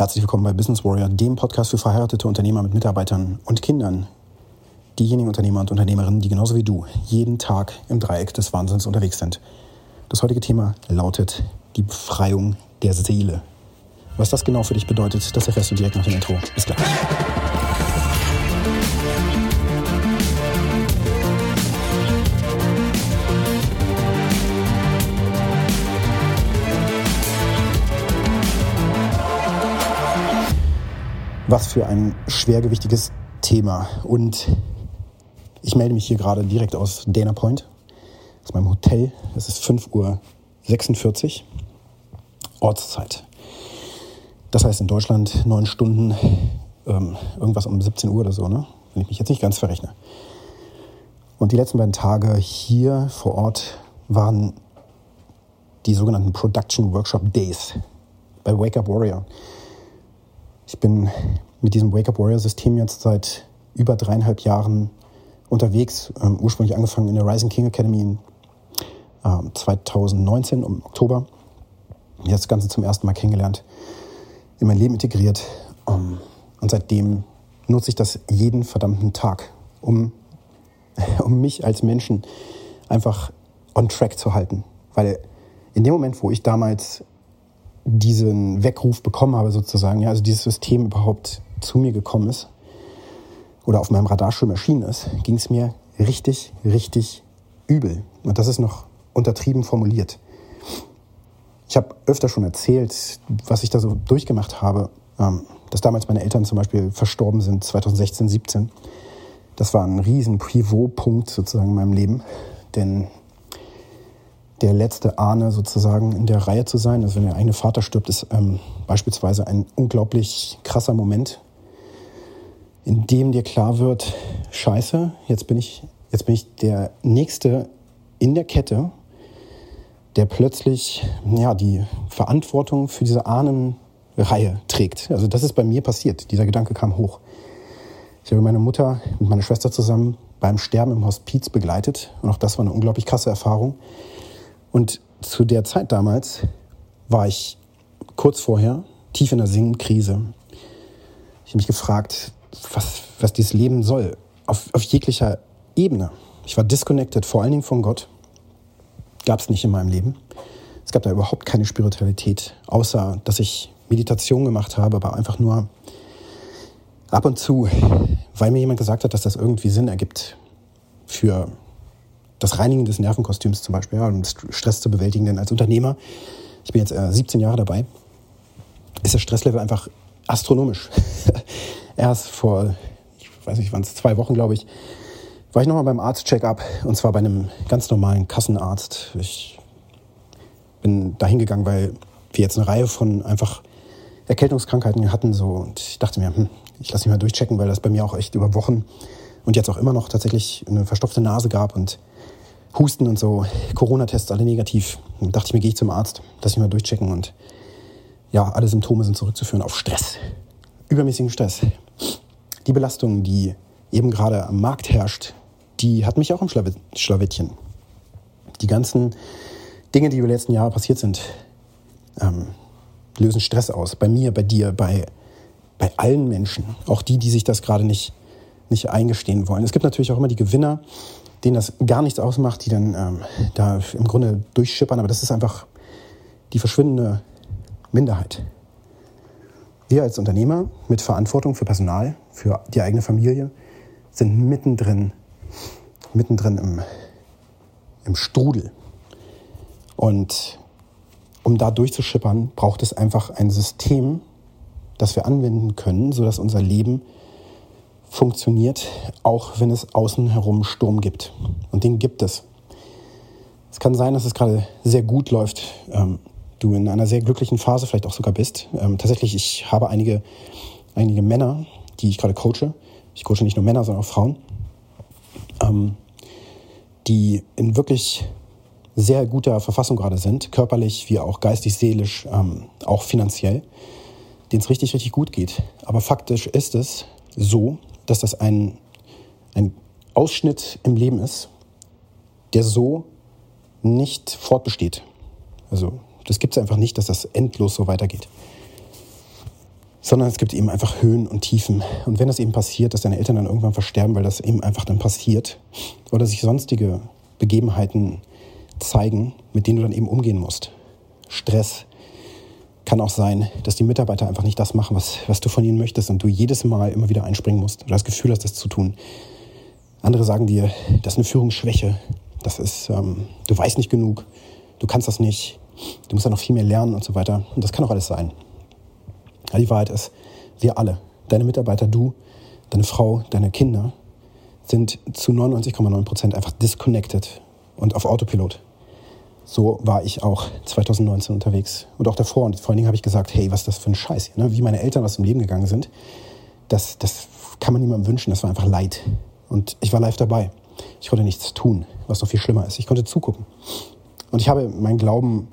Herzlich willkommen bei Business Warrior, dem Podcast für verheiratete Unternehmer mit Mitarbeitern und Kindern. Diejenigen Unternehmer und Unternehmerinnen, die genauso wie du jeden Tag im Dreieck des Wahnsinns unterwegs sind. Das heutige Thema lautet die Befreiung der Seele. Was das genau für dich bedeutet, das erfährst du direkt nach dem Intro. Bis gleich. Was für ein schwergewichtiges Thema. Und ich melde mich hier gerade direkt aus Dana Point, aus meinem Hotel. Es ist 5.46 Uhr Ortszeit. Das heißt in Deutschland neun Stunden, ähm, irgendwas um 17 Uhr oder so, ne? wenn ich mich jetzt nicht ganz verrechne. Und die letzten beiden Tage hier vor Ort waren die sogenannten Production Workshop Days bei Wake Up Warrior. Ich bin mit diesem Wake Up Warrior System jetzt seit über dreieinhalb Jahren unterwegs. Ähm, ursprünglich angefangen in der Rising King Academy ähm, 2019 im Oktober. Jetzt das Ganze zum ersten Mal kennengelernt, in mein Leben integriert. Ähm, und seitdem nutze ich das jeden verdammten Tag, um, um mich als Menschen einfach on track zu halten. Weil in dem Moment, wo ich damals diesen Weckruf bekommen habe, sozusagen, ja, also dieses System überhaupt zu mir gekommen ist oder auf meinem Radarschirm erschienen ist, ging es mir richtig, richtig übel. Und das ist noch untertrieben formuliert. Ich habe öfter schon erzählt, was ich da so durchgemacht habe, ähm, dass damals meine Eltern zum Beispiel verstorben sind, 2016, 17. Das war ein riesen Pivot-Punkt sozusagen in meinem Leben, denn der letzte Ahne sozusagen in der Reihe zu sein. Also wenn der eigene Vater stirbt, ist ähm, beispielsweise ein unglaublich krasser Moment, in dem dir klar wird, scheiße, jetzt bin ich, jetzt bin ich der Nächste in der Kette, der plötzlich ja, die Verantwortung für diese Ahnenreihe trägt. Also das ist bei mir passiert. Dieser Gedanke kam hoch. Ich habe meine Mutter mit meiner Schwester zusammen beim Sterben im Hospiz begleitet. Und auch das war eine unglaublich krasse Erfahrung. Und zu der Zeit damals war ich kurz vorher tief in der Sinnkrise. Ich habe mich gefragt, was, was dieses Leben soll, auf, auf jeglicher Ebene. Ich war disconnected, vor allen Dingen von Gott. Gab es nicht in meinem Leben. Es gab da überhaupt keine Spiritualität, außer dass ich Meditation gemacht habe, aber einfach nur ab und zu, weil mir jemand gesagt hat, dass das irgendwie Sinn ergibt für das Reinigen des Nervenkostüms zum Beispiel, ja, um Stress zu bewältigen. Denn als Unternehmer, ich bin jetzt äh, 17 Jahre dabei, ist das Stresslevel einfach astronomisch. Erst vor, ich weiß nicht, waren es zwei Wochen, glaube ich, war ich nochmal beim Arzt-Check-up und zwar bei einem ganz normalen Kassenarzt. Ich bin da hingegangen, weil wir jetzt eine Reihe von einfach Erkältungskrankheiten hatten so und ich dachte mir, hm, ich lasse mich mal durchchecken, weil das bei mir auch echt über Wochen und jetzt auch immer noch tatsächlich eine verstopfte Nase gab und Husten und so, Corona-Tests alle negativ. Dann dachte ich mir, gehe ich zum Arzt, lass mich mal durchchecken und ja, alle Symptome sind zurückzuführen auf Stress. Übermäßigen Stress. Die Belastung, die eben gerade am Markt herrscht, die hat mich auch im Schlawittchen. Die ganzen Dinge, die über die letzten Jahre passiert sind, ähm, lösen Stress aus. Bei mir, bei dir, bei, bei allen Menschen. Auch die, die sich das gerade nicht, nicht eingestehen wollen. Es gibt natürlich auch immer die Gewinner, denen das gar nichts ausmacht, die dann ähm, da im Grunde durchschippern. Aber das ist einfach die verschwindende Minderheit. Wir als Unternehmer mit Verantwortung für Personal, für die eigene Familie, sind mittendrin, mittendrin im, im Strudel. Und um da durchzuschippern, braucht es einfach ein System, das wir anwenden können, sodass unser Leben funktioniert, auch wenn es außen herum Sturm gibt. Und den gibt es. Es kann sein, dass es gerade sehr gut läuft, ähm, du in einer sehr glücklichen Phase vielleicht auch sogar bist. Ähm, tatsächlich, ich habe einige, einige Männer, die ich gerade coache. Ich coache nicht nur Männer, sondern auch Frauen, ähm, die in wirklich sehr guter Verfassung gerade sind, körperlich wie auch geistig, seelisch, ähm, auch finanziell, denen es richtig, richtig gut geht. Aber faktisch ist es so, dass das ein, ein Ausschnitt im Leben ist, der so nicht fortbesteht. Also das gibt es einfach nicht, dass das endlos so weitergeht. sondern es gibt eben einfach Höhen und Tiefen. Und wenn das eben passiert, dass deine Eltern dann irgendwann versterben, weil das eben einfach dann passiert, oder sich sonstige Begebenheiten zeigen, mit denen du dann eben umgehen musst. Stress kann auch sein, dass die Mitarbeiter einfach nicht das machen, was, was du von ihnen möchtest und du jedes Mal immer wieder einspringen musst oder das Gefühl hast, das zu tun. Andere sagen dir, das ist eine Führungsschwäche, das ist, ähm, du weißt nicht genug, du kannst das nicht, du musst ja noch viel mehr lernen und so weiter. Und das kann auch alles sein. Ja, die Wahrheit ist, wir alle, deine Mitarbeiter, du, deine Frau, deine Kinder, sind zu 99,9 Prozent einfach disconnected und auf Autopilot. So war ich auch 2019 unterwegs und auch davor. Und vor allen Dingen habe ich gesagt, hey, was ist das für ein Scheiß hier? Ne? Wie meine Eltern aus dem Leben gegangen sind, das, das kann man niemandem wünschen. Das war einfach Leid. Und ich war live dabei. Ich konnte nichts tun, was noch viel schlimmer ist. Ich konnte zugucken. Und ich habe meinen Glauben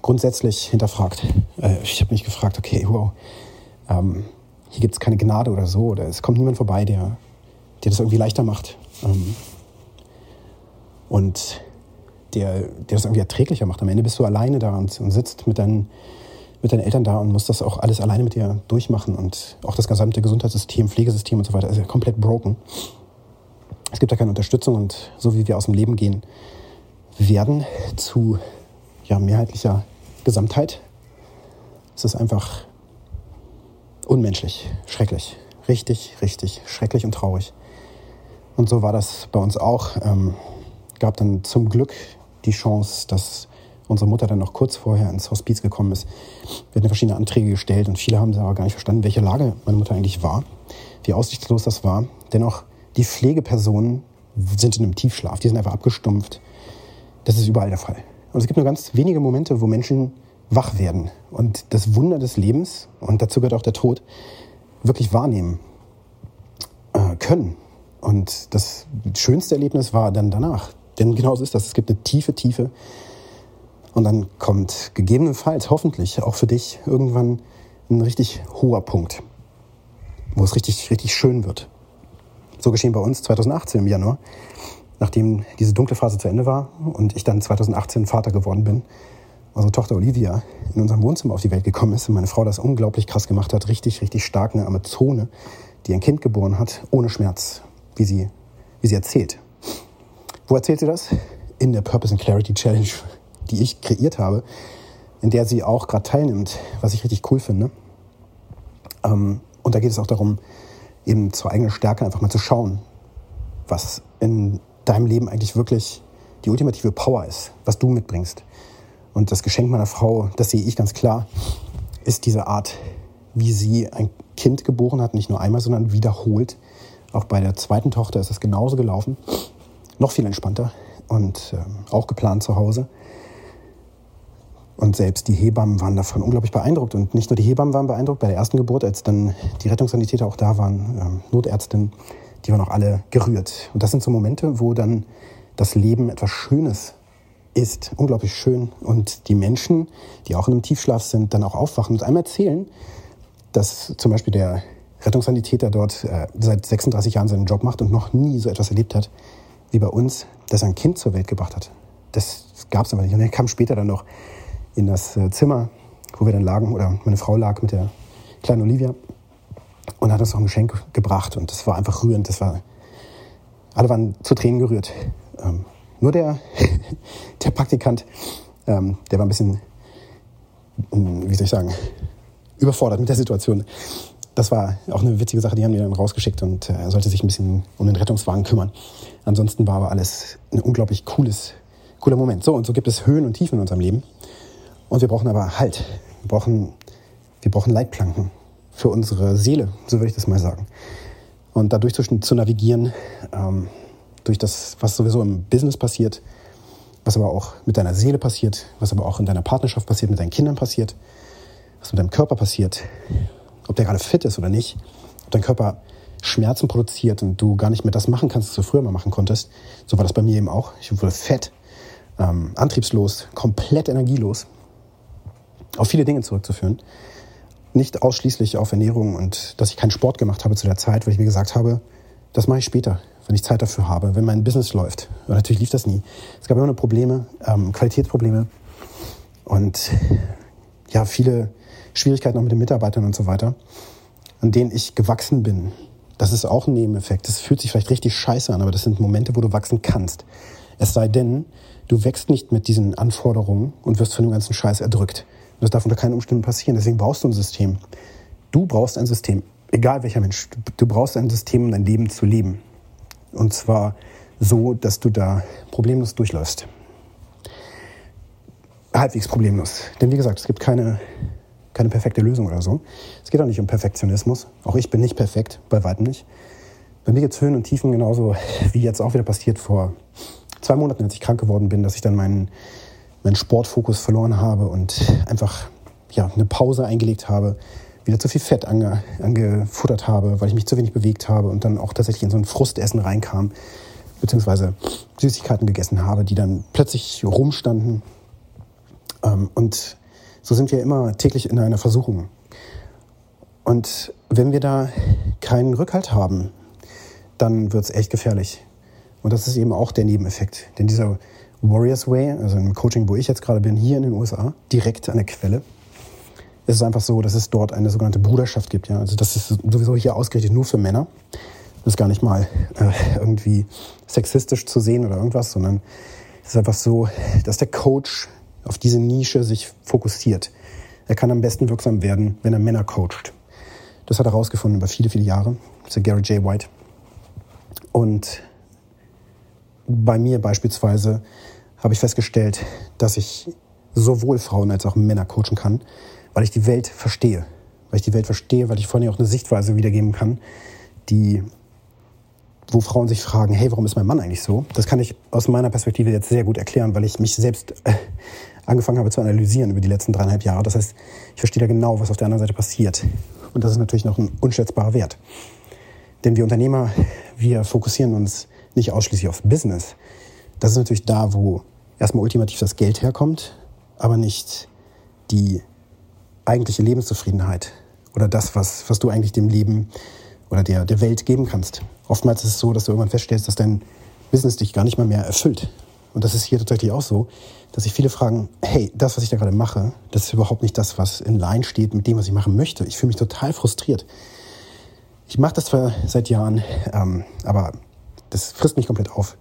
grundsätzlich hinterfragt. Äh, ich habe mich gefragt, okay, wow, ähm, hier gibt es keine Gnade oder so, oder es kommt niemand vorbei, der, der das irgendwie leichter macht. Ähm, und der, der das irgendwie erträglicher macht. Am Ende bist du alleine da und, und sitzt mit deinen, mit deinen Eltern da und musst das auch alles alleine mit dir durchmachen. Und auch das gesamte Gesundheitssystem, Pflegesystem und so weiter ist ja komplett broken. Es gibt da keine Unterstützung und so wie wir aus dem Leben gehen werden zu ja, mehrheitlicher Gesamtheit, ist es einfach unmenschlich, schrecklich. Richtig, richtig schrecklich und traurig. Und so war das bei uns auch. Ähm, gab dann zum Glück die Chance, dass unsere Mutter dann noch kurz vorher ins Hospiz gekommen ist. Wir hatten verschiedene Anträge gestellt und viele haben aber gar nicht verstanden, welche Lage meine Mutter eigentlich war, wie aussichtslos das war. Dennoch, die Pflegepersonen sind in einem Tiefschlaf, die sind einfach abgestumpft. Das ist überall der Fall. Und es gibt nur ganz wenige Momente, wo Menschen wach werden und das Wunder des Lebens, und dazu gehört auch der Tod, wirklich wahrnehmen äh, können. Und das schönste Erlebnis war dann danach, denn genau so ist das. Es gibt eine tiefe Tiefe. Und dann kommt gegebenenfalls, hoffentlich auch für dich, irgendwann ein richtig hoher Punkt, wo es richtig, richtig schön wird. So geschehen bei uns 2018 im Januar, nachdem diese dunkle Phase zu Ende war und ich dann 2018 Vater geworden bin. Unsere Tochter Olivia in unserem Wohnzimmer auf die Welt gekommen ist und meine Frau das unglaublich krass gemacht hat, richtig, richtig stark, eine Amazone, die ein Kind geboren hat, ohne Schmerz, wie sie, wie sie erzählt. Wo erzählt sie das? In der Purpose and Clarity Challenge, die ich kreiert habe, in der sie auch gerade teilnimmt, was ich richtig cool finde. Ähm, und da geht es auch darum, eben zur eigenen Stärke einfach mal zu schauen, was in deinem Leben eigentlich wirklich die ultimative Power ist, was du mitbringst. Und das Geschenk meiner Frau, das sehe ich ganz klar, ist diese Art, wie sie ein Kind geboren hat, nicht nur einmal, sondern wiederholt. Auch bei der zweiten Tochter ist es genauso gelaufen noch viel entspannter und ähm, auch geplant zu Hause. Und selbst die Hebammen waren davon unglaublich beeindruckt. Und nicht nur die Hebammen waren beeindruckt bei der ersten Geburt, als dann die Rettungssanitäter auch da waren, ähm, Notärztin, die waren auch alle gerührt. Und das sind so Momente, wo dann das Leben etwas Schönes ist, unglaublich schön. Und die Menschen, die auch in einem Tiefschlaf sind, dann auch aufwachen und einmal erzählen, dass zum Beispiel der Rettungssanitäter dort äh, seit 36 Jahren seinen Job macht und noch nie so etwas erlebt hat wie bei uns, dass er ein Kind zur Welt gebracht hat. Das gab es aber nicht. Und er kam später dann noch in das äh, Zimmer, wo wir dann lagen, oder meine Frau lag mit der kleinen Olivia und hat uns noch ein Geschenk gebracht. Und das war einfach rührend. Das war, alle waren zu Tränen gerührt. Ähm, nur der, der Praktikant, ähm, der war ein bisschen, wie soll ich sagen, überfordert mit der Situation das war auch eine witzige Sache, die haben wir dann rausgeschickt und äh, er sollte sich ein bisschen um den Rettungswagen kümmern. Ansonsten war aber alles ein unglaublich cooles, cooler Moment. So, und so gibt es Höhen und Tiefen in unserem Leben. Und wir brauchen aber Halt. Wir brauchen, wir brauchen Leitplanken für unsere Seele, so würde ich das mal sagen. Und dadurch zu, zu navigieren, ähm, durch das, was sowieso im Business passiert, was aber auch mit deiner Seele passiert, was aber auch in deiner Partnerschaft passiert, mit deinen Kindern passiert, was mit deinem Körper passiert, ob der gerade fit ist oder nicht, ob dein Körper Schmerzen produziert und du gar nicht mehr das machen kannst, was du früher mal machen konntest. So war das bei mir eben auch. Ich wurde fett, ähm, antriebslos, komplett energielos. Auf viele Dinge zurückzuführen. Nicht ausschließlich auf Ernährung und dass ich keinen Sport gemacht habe zu der Zeit, weil ich mir gesagt habe, das mache ich später, wenn ich Zeit dafür habe, wenn mein Business läuft. Und natürlich lief das nie. Es gab immer nur Probleme, ähm, Qualitätsprobleme und ja, viele Schwierigkeiten auch mit den Mitarbeitern und so weiter, an denen ich gewachsen bin. Das ist auch ein Nebeneffekt. Das fühlt sich vielleicht richtig scheiße an, aber das sind Momente, wo du wachsen kannst. Es sei denn, du wächst nicht mit diesen Anforderungen und wirst von dem ganzen Scheiß erdrückt. das darf unter keinen Umständen passieren. Deswegen brauchst du ein System. Du brauchst ein System. Egal welcher Mensch. Du brauchst ein System, um dein Leben zu leben. Und zwar so, dass du da problemlos durchläufst. Halbwegs problemlos. Denn wie gesagt, es gibt keine, keine perfekte Lösung oder so. Es geht auch nicht um Perfektionismus. Auch ich bin nicht perfekt, bei weitem nicht. Bei mir gibt Höhen und Tiefen genauso wie jetzt auch wieder passiert vor zwei Monaten, als ich krank geworden bin, dass ich dann meinen, meinen Sportfokus verloren habe und einfach ja, eine Pause eingelegt habe, wieder zu viel Fett ange, angefuttert habe, weil ich mich zu wenig bewegt habe und dann auch tatsächlich in so ein Frustessen reinkam, beziehungsweise Süßigkeiten gegessen habe, die dann plötzlich rumstanden. Ähm, und so sind wir immer täglich in einer Versuchung. Und wenn wir da keinen Rückhalt haben, dann wird es echt gefährlich. Und das ist eben auch der Nebeneffekt. Denn dieser Warriors Way, also im Coaching, wo ich jetzt gerade bin, hier in den USA, direkt an der Quelle, ist es einfach so, dass es dort eine sogenannte Bruderschaft gibt. Ja? Also das ist sowieso hier ausgerichtet nur für Männer. Das ist gar nicht mal äh, irgendwie sexistisch zu sehen oder irgendwas, sondern es ist einfach so, dass der Coach auf diese Nische sich fokussiert. Er kann am besten wirksam werden, wenn er Männer coacht. Das hat er herausgefunden über viele, viele Jahre. Das der Gary J. White. Und bei mir beispielsweise habe ich festgestellt, dass ich sowohl Frauen als auch Männer coachen kann, weil ich die Welt verstehe. Weil ich die Welt verstehe, weil ich vor allem auch eine Sichtweise wiedergeben kann, die, wo Frauen sich fragen, hey, warum ist mein Mann eigentlich so? Das kann ich aus meiner Perspektive jetzt sehr gut erklären, weil ich mich selbst äh, angefangen habe zu analysieren über die letzten dreieinhalb Jahre. Das heißt, ich verstehe da genau, was auf der anderen Seite passiert. Und das ist natürlich noch ein unschätzbarer Wert. Denn wir Unternehmer, wir fokussieren uns nicht ausschließlich aufs Business. Das ist natürlich da, wo erstmal ultimativ das Geld herkommt, aber nicht die eigentliche Lebenszufriedenheit oder das, was, was du eigentlich dem Leben oder der, der Welt geben kannst. Oftmals ist es so, dass du irgendwann feststellst, dass dein Business dich gar nicht mal mehr erfüllt. Und das ist hier tatsächlich auch so, dass sich viele fragen, hey, das, was ich da gerade mache, das ist überhaupt nicht das, was in Line steht mit dem, was ich machen möchte. Ich fühle mich total frustriert. Ich mache das zwar seit Jahren, ähm, aber das frisst mich komplett auf.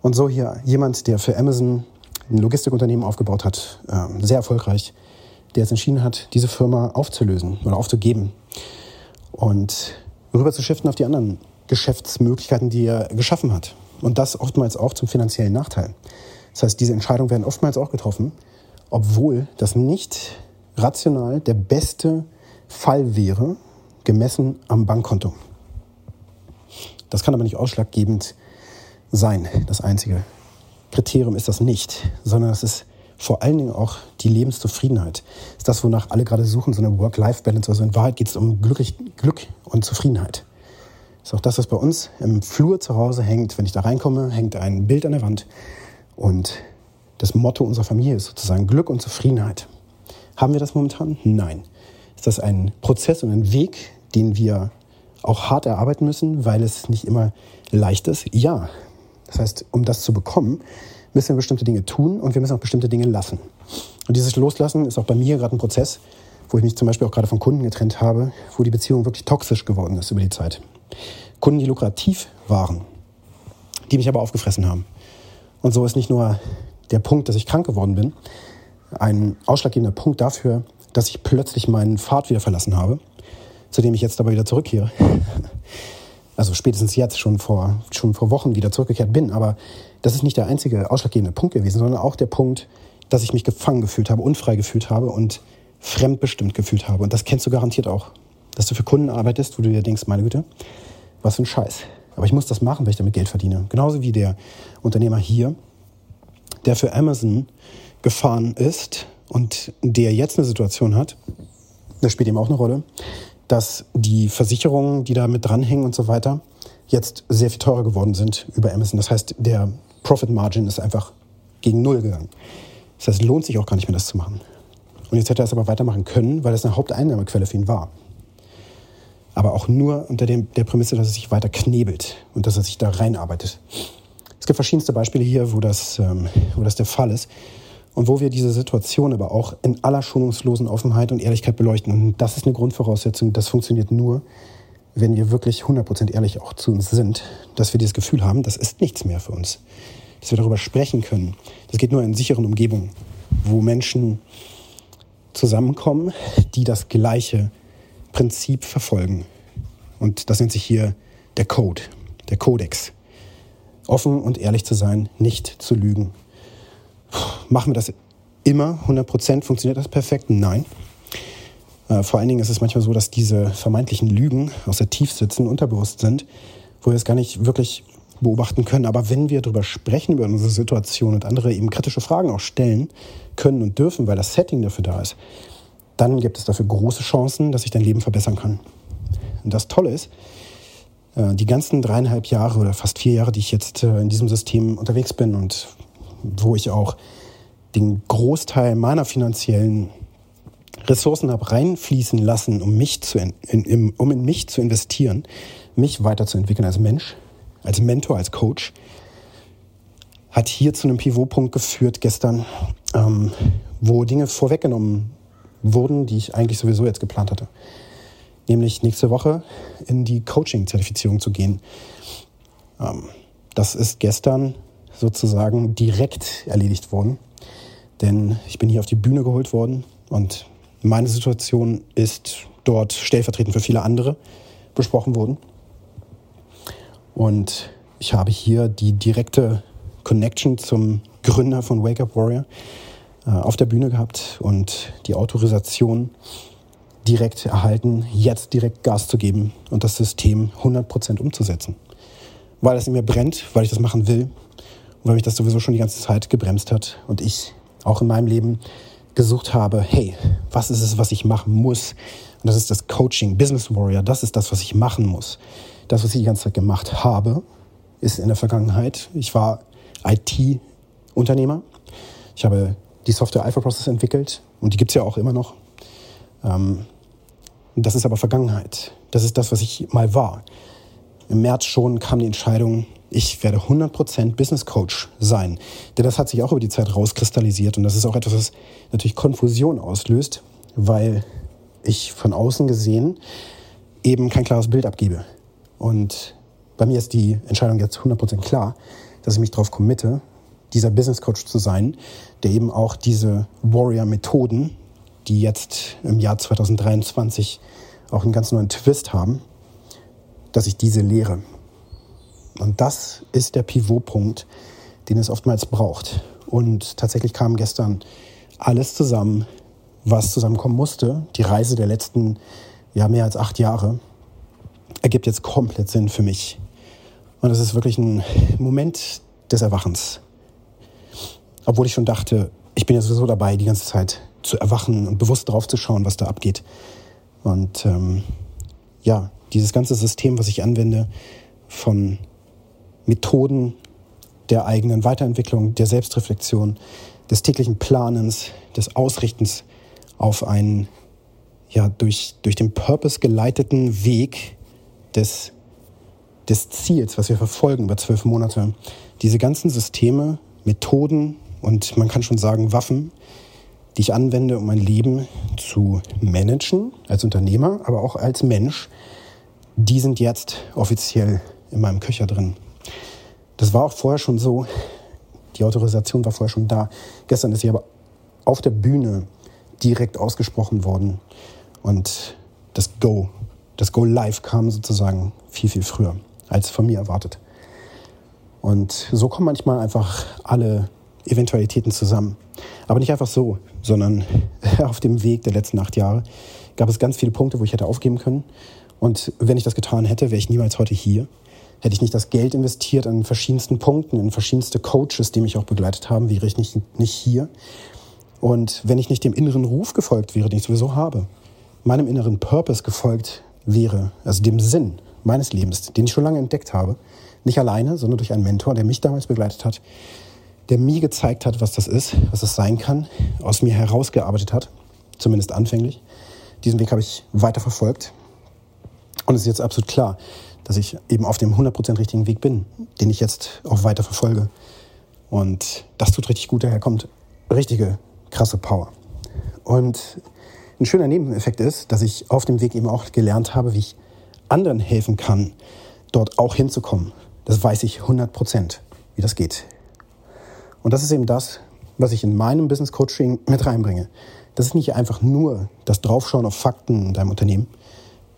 Und so hier jemand, der für Amazon ein Logistikunternehmen aufgebaut hat, ähm, sehr erfolgreich, der jetzt entschieden hat, diese Firma aufzulösen oder aufzugeben und rüber zu shiften auf die anderen Geschäftsmöglichkeiten, die er geschaffen hat. Und das oftmals auch zum finanziellen Nachteil. Das heißt, diese Entscheidungen werden oftmals auch getroffen, obwohl das nicht rational der beste Fall wäre, gemessen am Bankkonto. Das kann aber nicht ausschlaggebend sein. Das einzige Kriterium ist das nicht, sondern es ist vor allen Dingen auch die Lebenszufriedenheit. Das ist das, wonach alle gerade suchen, so eine Work-Life-Balance. Also in Wahrheit geht es um glücklich, Glück und Zufriedenheit. Das ist auch das, was bei uns im Flur zu Hause hängt. Wenn ich da reinkomme, hängt ein Bild an der Wand. Und das Motto unserer Familie ist sozusagen Glück und Zufriedenheit. Haben wir das momentan? Nein. Ist das ein Prozess und ein Weg, den wir auch hart erarbeiten müssen, weil es nicht immer leicht ist? Ja. Das heißt, um das zu bekommen, müssen wir bestimmte Dinge tun und wir müssen auch bestimmte Dinge lassen. Und dieses Loslassen ist auch bei mir gerade ein Prozess, wo ich mich zum Beispiel auch gerade von Kunden getrennt habe, wo die Beziehung wirklich toxisch geworden ist über die Zeit. Kunden, die lukrativ waren, die mich aber aufgefressen haben. Und so ist nicht nur der Punkt, dass ich krank geworden bin, ein ausschlaggebender Punkt dafür, dass ich plötzlich meinen Pfad wieder verlassen habe, zu dem ich jetzt aber wieder zurückkehre. Also spätestens jetzt schon vor, schon vor Wochen wieder zurückgekehrt bin. Aber das ist nicht der einzige ausschlaggebende Punkt gewesen, sondern auch der Punkt, dass ich mich gefangen gefühlt habe, unfrei gefühlt habe und fremdbestimmt gefühlt habe. Und das kennst du garantiert auch. Dass du für Kunden arbeitest, wo du dir denkst, meine Güte, was für ein Scheiß. Aber ich muss das machen, weil ich damit Geld verdiene. Genauso wie der Unternehmer hier, der für Amazon gefahren ist und der jetzt eine Situation hat, das spielt eben auch eine Rolle, dass die Versicherungen, die da mit dranhängen und so weiter, jetzt sehr viel teurer geworden sind über Amazon. Das heißt, der Profit Margin ist einfach gegen Null gegangen. Das heißt, es lohnt sich auch gar nicht mehr, das zu machen. Und jetzt hätte er es aber weitermachen können, weil es eine Haupteinnahmequelle für ihn war. Aber auch nur unter dem, der Prämisse, dass er sich weiter knebelt und dass er sich da reinarbeitet. Es gibt verschiedenste Beispiele hier, wo das, ähm, wo das der Fall ist. und wo wir diese Situation aber auch in aller schonungslosen Offenheit und Ehrlichkeit beleuchten. Und das ist eine Grundvoraussetzung, das funktioniert nur, wenn wir wirklich 100% ehrlich auch zu uns sind, dass wir dieses Gefühl haben, das ist nichts mehr für uns. Dass wir darüber sprechen können. Das geht nur in sicheren Umgebungen, wo Menschen zusammenkommen, die das gleiche Prinzip verfolgen. Und das nennt sich hier der Code, der Kodex. Offen und ehrlich zu sein, nicht zu lügen. Machen wir das immer 100 Prozent? Funktioniert das perfekt? Nein. Äh, vor allen Dingen ist es manchmal so, dass diese vermeintlichen Lügen aus der Tiefsitzen unterbewusst sind, wo wir es gar nicht wirklich beobachten können. Aber wenn wir darüber sprechen, über unsere Situation und andere eben kritische Fragen auch stellen können und dürfen, weil das Setting dafür da ist, dann gibt es dafür große Chancen, dass sich dein Leben verbessern kann. Und das Tolle ist, äh, die ganzen dreieinhalb Jahre oder fast vier Jahre, die ich jetzt äh, in diesem System unterwegs bin und wo ich auch den Großteil meiner finanziellen Ressourcen habe reinfließen lassen, um, mich zu in, in, um in mich zu investieren, mich weiterzuentwickeln als Mensch, als Mentor, als Coach, hat hier zu einem Pivotpunkt geführt gestern, ähm, wo Dinge vorweggenommen wurden, die ich eigentlich sowieso jetzt geplant hatte. Nämlich nächste Woche in die Coaching-Zertifizierung zu gehen. Ähm, das ist gestern sozusagen direkt erledigt worden. Denn ich bin hier auf die Bühne geholt worden und meine Situation ist dort stellvertretend für viele andere besprochen worden. Und ich habe hier die direkte Connection zum Gründer von Wake Up Warrior äh, auf der Bühne gehabt und die Autorisation direkt erhalten, jetzt direkt Gas zu geben und das System 100% umzusetzen. Weil es in mir brennt, weil ich das machen will und weil mich das sowieso schon die ganze Zeit gebremst hat und ich auch in meinem Leben gesucht habe, hey, was ist es, was ich machen muss? Und das ist das Coaching, Business Warrior, das ist das, was ich machen muss. Das, was ich die ganze Zeit gemacht habe, ist in der Vergangenheit. Ich war IT-Unternehmer. Ich habe die Software Alpha Process entwickelt und die gibt es ja auch immer noch. Ähm, das ist aber Vergangenheit. Das ist das, was ich mal war. Im März schon kam die Entscheidung, ich werde 100% Business Coach sein. Denn das hat sich auch über die Zeit rauskristallisiert und das ist auch etwas, was natürlich Konfusion auslöst, weil ich von außen gesehen eben kein klares Bild abgebe. Und bei mir ist die Entscheidung jetzt 100% klar, dass ich mich darauf committe, dieser Business Coach zu sein, der eben auch diese Warrior-Methoden, die jetzt im Jahr 2023 auch einen ganz neuen Twist haben, dass ich diese lehre. Und das ist der Pivotpunkt, den es oftmals braucht. Und tatsächlich kam gestern alles zusammen, was zusammenkommen musste. Die Reise der letzten ja, mehr als acht Jahre ergibt jetzt komplett Sinn für mich. Und es ist wirklich ein Moment des Erwachens. Obwohl ich schon dachte, ich bin ja sowieso dabei, die ganze Zeit zu erwachen und bewusst drauf zu schauen, was da abgeht. Und ähm, ja, dieses ganze System, was ich anwende, von Methoden der eigenen Weiterentwicklung, der Selbstreflexion, des täglichen Planens, des Ausrichtens auf einen ja, durch, durch den Purpose geleiteten Weg des, des Ziels, was wir verfolgen über zwölf Monate. Diese ganzen Systeme, Methoden und man kann schon sagen Waffen, die ich anwende, um mein Leben zu managen, als Unternehmer, aber auch als Mensch, die sind jetzt offiziell in meinem Köcher drin. Das war auch vorher schon so. Die Autorisation war vorher schon da. Gestern ist sie aber auf der Bühne direkt ausgesprochen worden. Und das Go, das Go Live kam sozusagen viel, viel früher als von mir erwartet. Und so kommen manchmal einfach alle Eventualitäten zusammen. Aber nicht einfach so, sondern auf dem Weg der letzten acht Jahre gab es ganz viele Punkte, wo ich hätte aufgeben können. Und wenn ich das getan hätte, wäre ich niemals heute hier Hätte ich nicht das Geld investiert an verschiedensten Punkten, in verschiedenste Coaches, die mich auch begleitet haben, wäre ich nicht, nicht hier. Und wenn ich nicht dem inneren Ruf gefolgt wäre, den ich sowieso habe, meinem inneren Purpose gefolgt wäre, also dem Sinn meines Lebens, den ich schon lange entdeckt habe, nicht alleine, sondern durch einen Mentor, der mich damals begleitet hat, der mir gezeigt hat, was das ist, was das sein kann, aus mir herausgearbeitet hat, zumindest anfänglich. Diesen Weg habe ich weiter verfolgt. Und es ist jetzt absolut klar, dass ich eben auf dem 100% richtigen Weg bin, den ich jetzt auch weiter verfolge. Und das tut richtig gut. Daher kommt richtige krasse Power. Und ein schöner Nebeneffekt ist, dass ich auf dem Weg eben auch gelernt habe, wie ich anderen helfen kann, dort auch hinzukommen. Das weiß ich 100 Prozent, wie das geht. Und das ist eben das, was ich in meinem Business Coaching mit reinbringe. Das ist nicht einfach nur das Draufschauen auf Fakten in deinem Unternehmen,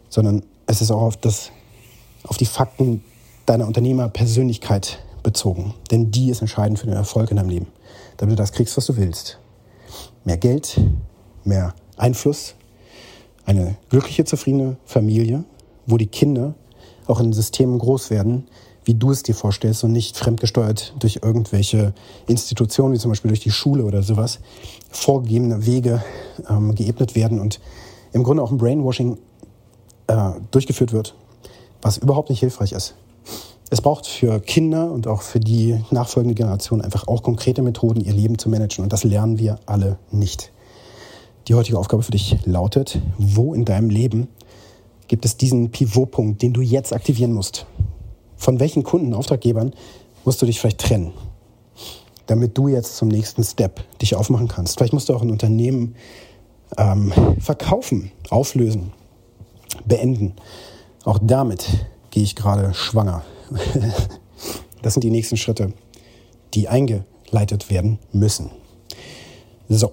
sondern es ist auch auf, das, auf die Fakten deiner Unternehmerpersönlichkeit bezogen. Denn die ist entscheidend für den Erfolg in deinem Leben. Damit du das kriegst, was du willst. Mehr Geld, mehr Einfluss, eine glückliche, zufriedene Familie, wo die Kinder auch in Systemen groß werden, wie du es dir vorstellst und nicht fremdgesteuert durch irgendwelche Institutionen, wie zum Beispiel durch die Schule oder sowas, vorgegebene Wege ähm, geebnet werden und im Grunde auch ein Brainwashing äh, durchgeführt wird, was überhaupt nicht hilfreich ist. Es braucht für Kinder und auch für die nachfolgende Generation einfach auch konkrete Methoden, ihr Leben zu managen. Und das lernen wir alle nicht. Die heutige Aufgabe für dich lautet, wo in deinem Leben gibt es diesen Pivotpunkt, den du jetzt aktivieren musst? Von welchen Kunden, Auftraggebern musst du dich vielleicht trennen, damit du jetzt zum nächsten Step dich aufmachen kannst? Vielleicht musst du auch ein Unternehmen ähm, verkaufen, auflösen, beenden. Auch damit gehe ich gerade schwanger. das sind die nächsten Schritte, die eingeleitet werden müssen. So,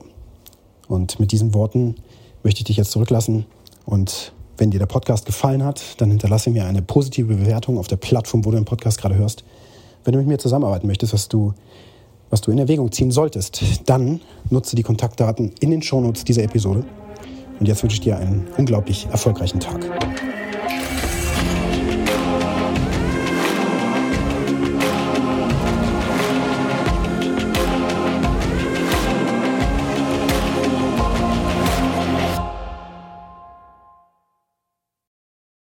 und mit diesen Worten möchte ich dich jetzt zurücklassen und wenn dir der Podcast gefallen hat, dann hinterlasse mir eine positive Bewertung auf der Plattform, wo du den Podcast gerade hörst. Wenn du mit mir zusammenarbeiten möchtest, was du, was du in Erwägung ziehen solltest, dann nutze die Kontaktdaten in den Shownotes dieser Episode. Und jetzt wünsche ich dir einen unglaublich erfolgreichen Tag.